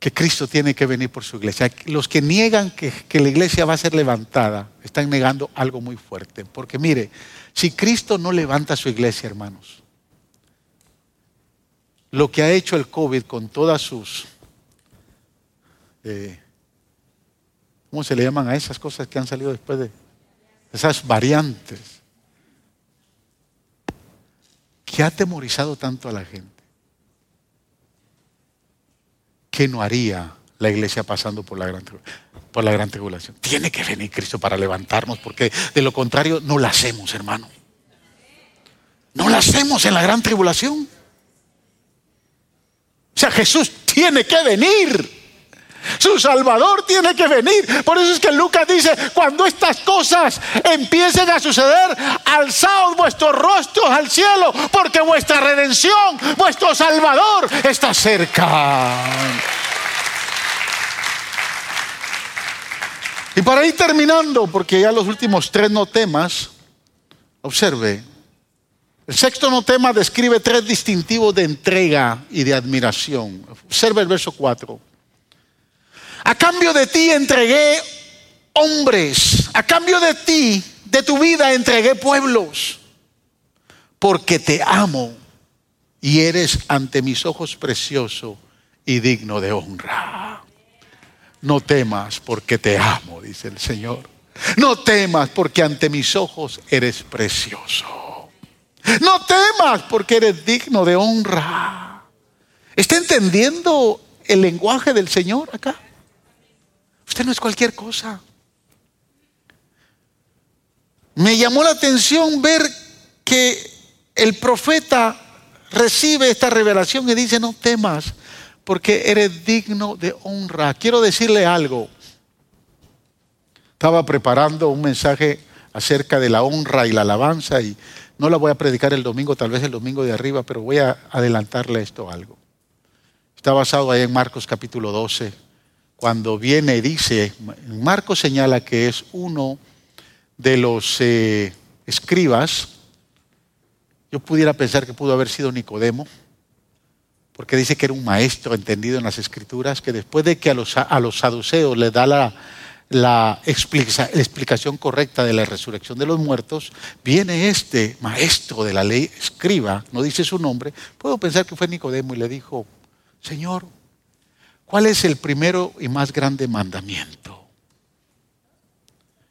que Cristo tiene que venir por su iglesia. Los que niegan que, que, la iglesia va a ser levantada están negando algo muy fuerte. Porque mire, si Cristo no levanta su iglesia, hermanos, lo que ha hecho el COVID con todas sus, eh, ¿cómo se le llaman a esas cosas que han salido después de esas variantes? Que ha atemorizado tanto a la gente. ¿Qué no haría la iglesia pasando por la gran, por la gran tribulación? Tiene que venir Cristo para levantarnos, porque de lo contrario no la hacemos, hermano. No la hacemos en la gran tribulación. O sea, Jesús tiene que venir. Su Salvador tiene que venir. Por eso es que Lucas dice, cuando estas cosas empiecen a suceder, alzaos vuestros rostros al cielo, porque vuestra redención, vuestro Salvador está cerca. Y para ir terminando, porque ya los últimos tres no temas, observe, el sexto no tema describe tres distintivos de entrega y de admiración. Observa el verso 4. A cambio de ti entregué hombres, a cambio de ti, de tu vida entregué pueblos, porque te amo y eres ante mis ojos precioso y digno de honra. No temas porque te amo, dice el Señor. No temas porque ante mis ojos eres precioso. No temas porque eres digno de honra. ¿Está entendiendo el lenguaje del Señor acá? Usted no es cualquier cosa. Me llamó la atención ver que el profeta recibe esta revelación y dice, no temas, porque eres digno de honra. Quiero decirle algo. Estaba preparando un mensaje acerca de la honra y la alabanza y no la voy a predicar el domingo, tal vez el domingo de arriba, pero voy a adelantarle esto algo. Está basado ahí en Marcos capítulo 12, cuando viene y dice, Marcos señala que es uno de los eh, escribas, yo pudiera pensar que pudo haber sido Nicodemo, porque dice que era un maestro entendido en las escrituras, que después de que a los, a los saduceos les da la, la explicación correcta de la resurrección de los muertos, viene este maestro de la ley, escriba, no dice su nombre, puedo pensar que fue Nicodemo y le dijo, Señor, ¿cuál es el primero y más grande mandamiento?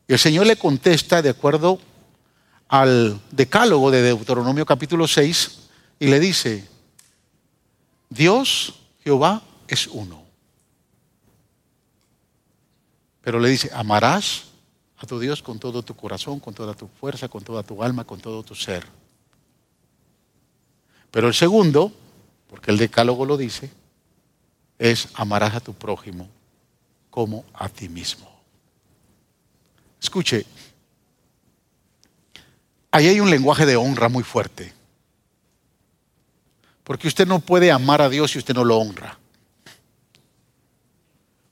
Y el Señor le contesta de acuerdo al decálogo de Deuteronomio capítulo 6 y le dice, Dios, Jehová, es uno. Pero le dice, amarás a tu Dios con todo tu corazón, con toda tu fuerza, con toda tu alma, con todo tu ser. Pero el segundo, porque el decálogo lo dice, es amarás a tu prójimo como a ti mismo. Escuche, ahí hay un lenguaje de honra muy fuerte. Porque usted no puede amar a Dios si usted no lo honra.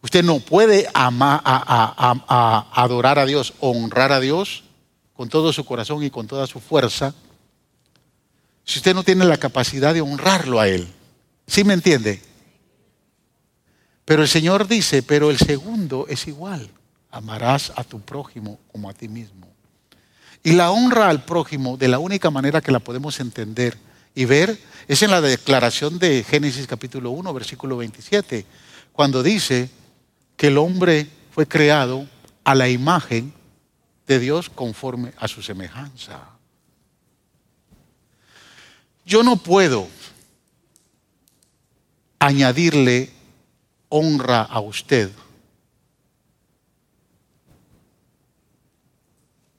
Usted no puede amar, a, adorar a Dios, honrar a Dios con todo su corazón y con toda su fuerza, si usted no tiene la capacidad de honrarlo a Él. ¿Sí me entiende? Pero el Señor dice, pero el segundo es igual. Amarás a tu prójimo como a ti mismo. Y la honra al prójimo, de la única manera que la podemos entender y ver, es en la declaración de Génesis capítulo 1, versículo 27, cuando dice que el hombre fue creado a la imagen de Dios conforme a su semejanza. Yo no puedo añadirle honra a usted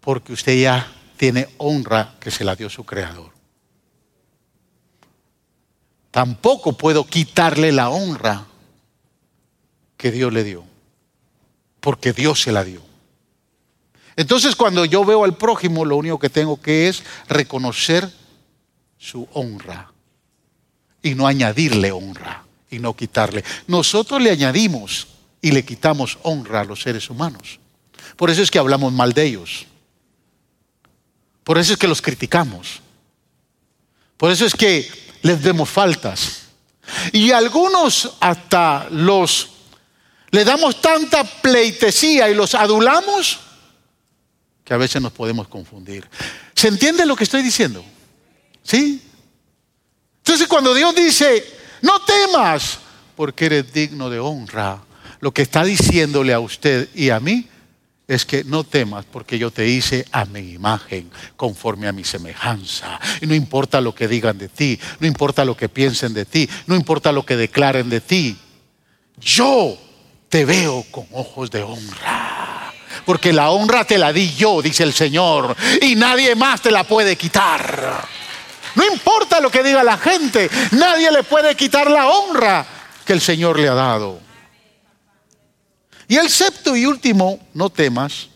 porque usted ya tiene honra que se la dio su creador. Tampoco puedo quitarle la honra que Dios le dio, porque Dios se la dio. Entonces cuando yo veo al prójimo, lo único que tengo que es reconocer su honra y no añadirle honra y no quitarle. Nosotros le añadimos y le quitamos honra a los seres humanos. Por eso es que hablamos mal de ellos. Por eso es que los criticamos. Por eso es que les vemos faltas. Y algunos hasta los le damos tanta pleitesía y los adulamos que a veces nos podemos confundir. ¿Se entiende lo que estoy diciendo? ¿Sí? Entonces cuando Dios dice, no temas, porque eres digno de honra, lo que está diciéndole a usted y a mí es que no temas porque yo te hice a mi imagen, conforme a mi semejanza. Y no importa lo que digan de ti, no importa lo que piensen de ti, no importa lo que declaren de ti. Yo te veo con ojos de honra. Porque la honra te la di yo, dice el Señor, y nadie más te la puede quitar. No importa lo que diga la gente, nadie le puede quitar la honra que el Señor le ha dado. Y el sexto y último, no temas,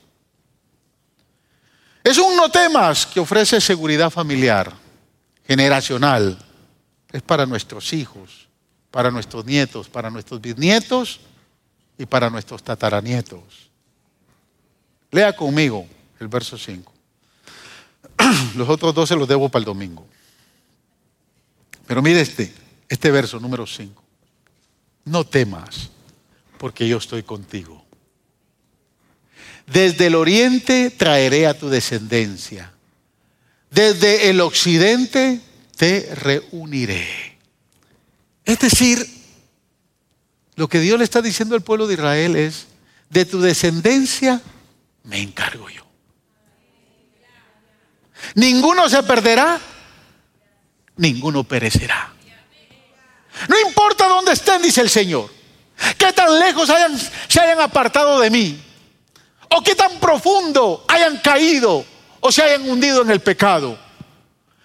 es un no temas que ofrece seguridad familiar, generacional. Es para nuestros hijos, para nuestros nietos, para nuestros bisnietos y para nuestros tataranietos. Lea conmigo el verso 5. (clears throat) Los otros dos se los debo para el domingo. Pero mire este, este verso número 5. No temas porque yo estoy contigo. Desde el oriente traeré a tu descendencia. Desde el occidente te reuniré. Es decir, lo que Dios le está diciendo al pueblo de Israel es, de tu descendencia me encargo yo. Ninguno se perderá, ninguno perecerá. No importa dónde estén, dice el Señor. ¿Qué tan lejos se hayan apartado de mí? ¿O qué tan profundo hayan caído o se hayan hundido en el pecado?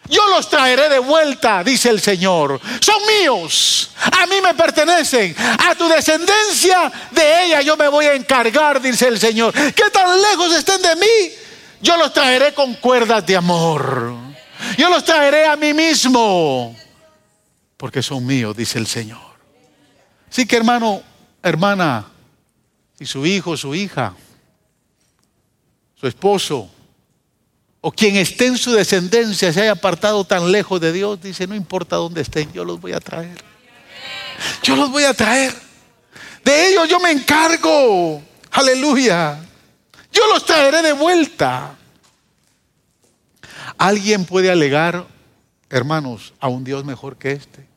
Yo los traeré de vuelta, dice el Señor. Son míos, a mí me pertenecen. A tu descendencia de ella yo me voy a encargar, dice el Señor. ¿Qué tan lejos estén de mí? Yo los traeré con cuerdas de amor. Yo los traeré a mí mismo, porque son míos, dice el Señor. Así que hermano, hermana, y su hijo, su hija, su esposo, o quien esté en su descendencia se haya apartado tan lejos de Dios, dice, no importa dónde estén, yo los voy a traer. Yo los voy a traer. De ellos yo me encargo. Aleluya. Yo los traeré de vuelta. ¿Alguien puede alegar, hermanos, a un Dios mejor que este?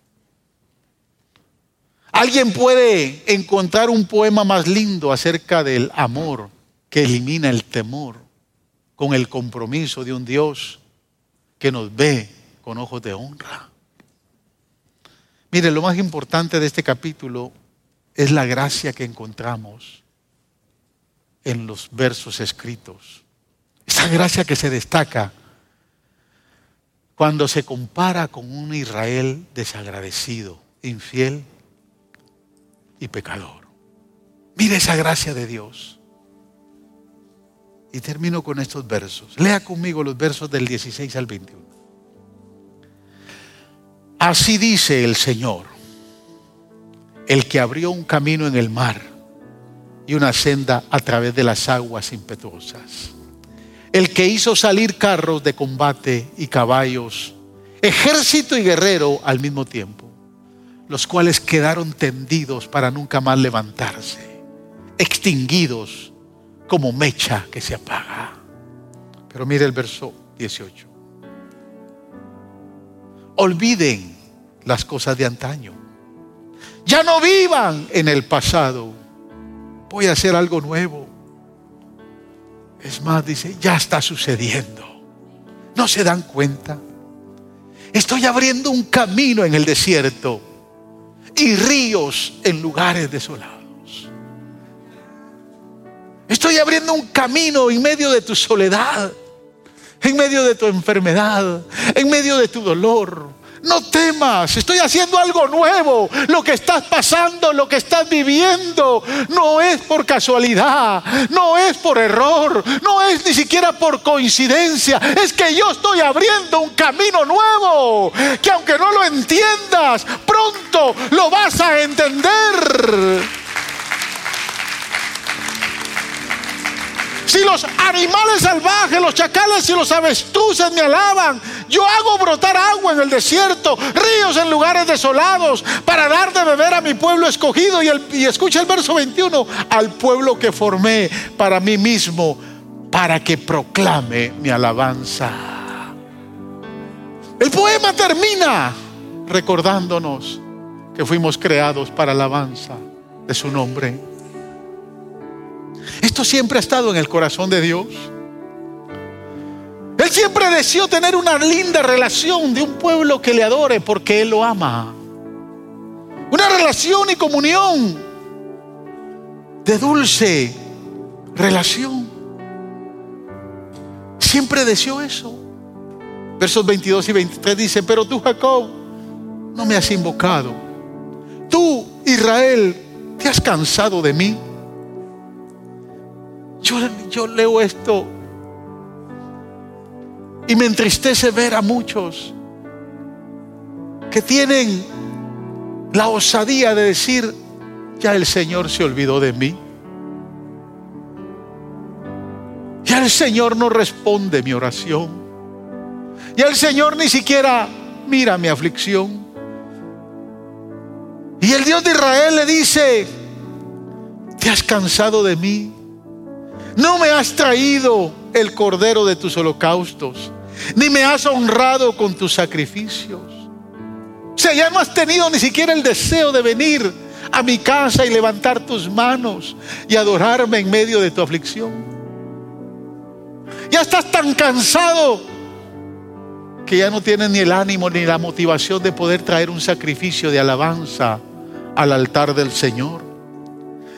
¿Alguien puede encontrar un poema más lindo acerca del amor que elimina el temor con el compromiso de un Dios que nos ve con ojos de honra? Mire, lo más importante de este capítulo es la gracia que encontramos en los versos escritos. Esa gracia que se destaca cuando se compara con un Israel desagradecido, infiel y pecador. Mire esa gracia de Dios. Y termino con estos versos. Lea conmigo los versos del 16 al 21. Así dice el Señor, el que abrió un camino en el mar y una senda a través de las aguas impetuosas. El que hizo salir carros de combate y caballos, ejército y guerrero al mismo tiempo los cuales quedaron tendidos para nunca más levantarse, extinguidos como mecha que se apaga. Pero mire el verso 18. Olviden las cosas de antaño. Ya no vivan en el pasado. Voy a hacer algo nuevo. Es más, dice, ya está sucediendo. ¿No se dan cuenta? Estoy abriendo un camino en el desierto y ríos en lugares desolados. Estoy abriendo un camino en medio de tu soledad, en medio de tu enfermedad, en medio de tu dolor, no temas, estoy haciendo algo nuevo. Lo que estás pasando, lo que estás viviendo, no es por casualidad, no es por error, no es ni siquiera por coincidencia. Es que yo estoy abriendo un camino nuevo, que aunque no lo entiendas, pronto lo vas a entender. Si los animales salvajes, los chacales y los avestruces me alaban, yo hago brotar agua en el desierto, ríos en lugares desolados, para dar de beber a mi pueblo escogido. Y, y escucha el verso 21, al pueblo que formé para mí mismo, para que proclame mi alabanza. El poema termina recordándonos que fuimos creados para alabanza de su nombre. Esto siempre ha estado en el corazón de Dios. Él siempre deseó tener una linda relación de un pueblo que le adore porque Él lo ama. Una relación y comunión de dulce relación. Siempre deseó eso. Versos 22 y 23 dice, pero tú Jacob no me has invocado. Tú Israel, ¿te has cansado de mí? Yo, leo esto y me entristece ver a muchos que tienen la osadía de decir, ya el Señor se olvidó de mí. Ya el Señor no responde mi oración. Ya el Señor ni siquiera mira mi aflicción. Y el Dios de Israel le dice, ¿te has cansado de mí? No me has traído el cordero de tus holocaustos, ni me has honrado con tus sacrificios. O sea, ya no has tenido ni siquiera el deseo de venir a mi casa y levantar tus manos y adorarme en medio de tu aflicción. Ya estás tan cansado que ya no tienes ni el ánimo ni la motivación de poder traer un sacrificio de alabanza al altar del Señor.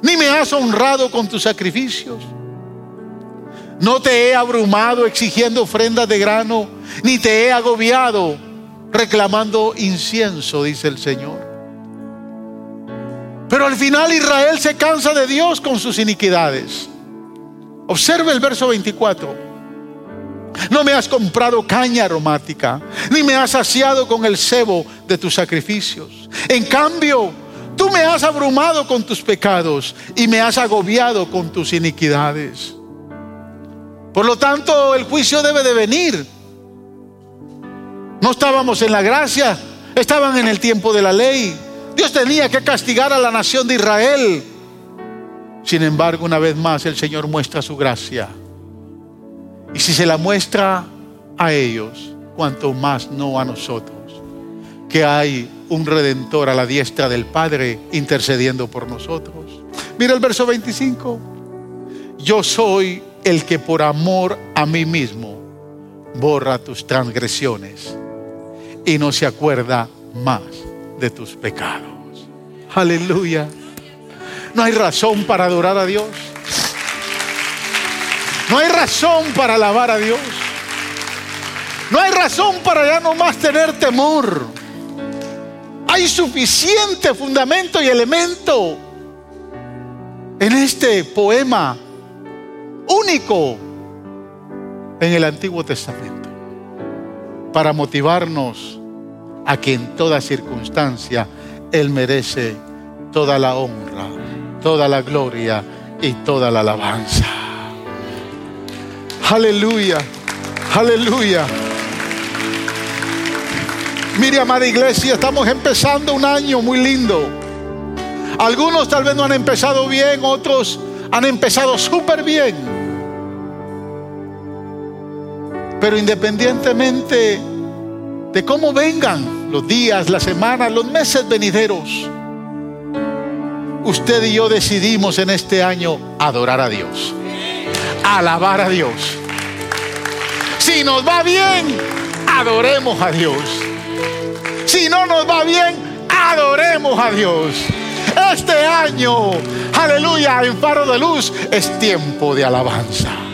Ni me has honrado con tus sacrificios. No te he abrumado exigiendo ofrendas de grano, ni te he agobiado reclamando incienso, dice el Señor. Pero al final Israel se cansa de Dios con sus iniquidades. Observe el verso 24. No me has comprado caña aromática, ni me has saciado con el cebo de tus sacrificios. En cambio, tú me has abrumado con tus pecados y me has agobiado con tus iniquidades. Por lo tanto, el juicio debe de venir. No estábamos en la gracia, estaban en el tiempo de la ley. Dios tenía que castigar a la nación de Israel. Sin embargo, una vez más el Señor muestra su gracia. Y si se la muestra a ellos, cuanto más no a nosotros, que hay un redentor a la diestra del Padre intercediendo por nosotros. Mira el verso 25. Yo soy el que por amor a mí mismo borra tus transgresiones y no se acuerda más de tus pecados. Aleluya. No hay razón para adorar a Dios. No hay razón para alabar a Dios. No hay razón para ya no más tener temor. Hay suficiente fundamento y elemento en este poema único en el Antiguo Testamento para motivarnos a que en toda circunstancia Él merece toda la honra, toda la gloria y toda la alabanza. Aleluya, aleluya. Mire, amada iglesia, estamos empezando un año muy lindo. Algunos tal vez no han empezado bien, otros han empezado súper bien. Pero independientemente de cómo vengan los días, las semanas, los meses venideros, usted y yo decidimos en este año adorar a Dios, alabar a Dios. Si nos va bien, adoremos a Dios. Si no nos va bien, adoremos a Dios. Este año, aleluya, en faro de luz es tiempo de alabanza.